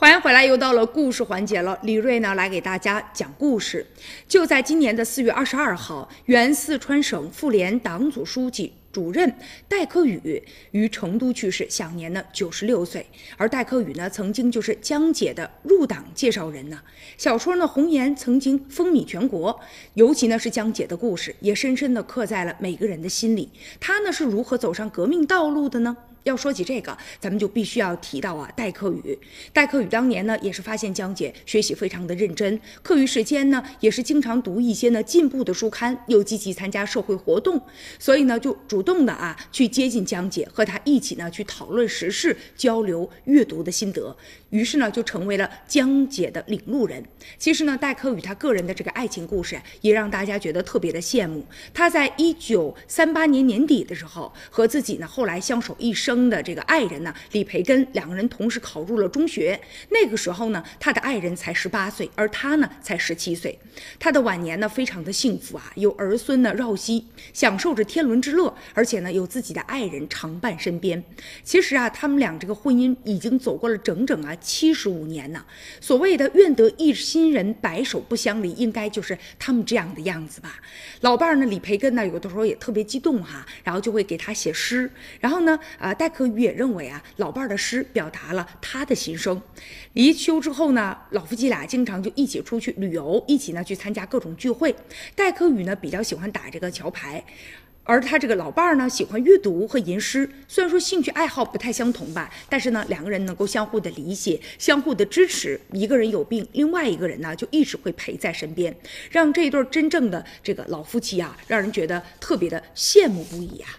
欢迎回来，又到了故事环节了。李瑞呢，来给大家讲故事。就在今年的四月二十二号，原四川省妇联党组书记。主任戴克宇于成都去世，享年呢九十六岁。而戴克宇呢，曾经就是江姐的入党介绍人呢。小说呢《红颜》曾经风靡全国，尤其呢是江姐的故事，也深深的刻在了每个人的心里。她呢是如何走上革命道路的呢？要说起这个，咱们就必须要提到啊，戴克宇。戴克宇当年呢，也是发现江姐学习非常的认真，课余时间呢，也是经常读一些呢进步的书刊，又积极参加社会活动，所以呢，就主动的啊去接近江姐，和她一起呢去讨论时事，交流阅读的心得。于是呢，就成为了江姐的领路人。其实呢，戴克宇他个人的这个爱情故事，也让大家觉得特别的羡慕。他在一九三八年年底的时候，和自己呢后来相守一生的这个爱人呢李培根两个人同时考入了中学。那个时候呢，他的爱人才十八岁，而他呢才十七岁。他的晚年呢非常的幸福啊，有儿孙呢绕膝，享受着天伦之乐，而且呢有自己的爱人常伴身边。其实啊，他们俩这个婚姻已经走过了整整啊。七十五年呢，所谓的愿得一心人，白首不相离，应该就是他们这样的样子吧。老伴儿呢，李培根呢，有的时候也特别激动哈，然后就会给他写诗。然后呢，啊，戴克宇也认为啊，老伴儿的诗表达了他的心声。离休之后呢，老夫妻俩经常就一起出去旅游，一起呢去参加各种聚会。戴克宇呢，比较喜欢打这个桥牌。而他这个老伴儿呢，喜欢阅读和吟诗。虽然说兴趣爱好不太相同吧，但是呢，两个人能够相互的理解，相互的支持。一个人有病，另外一个人呢，就一直会陪在身边，让这一对真正的这个老夫妻啊，让人觉得特别的羡慕不已啊。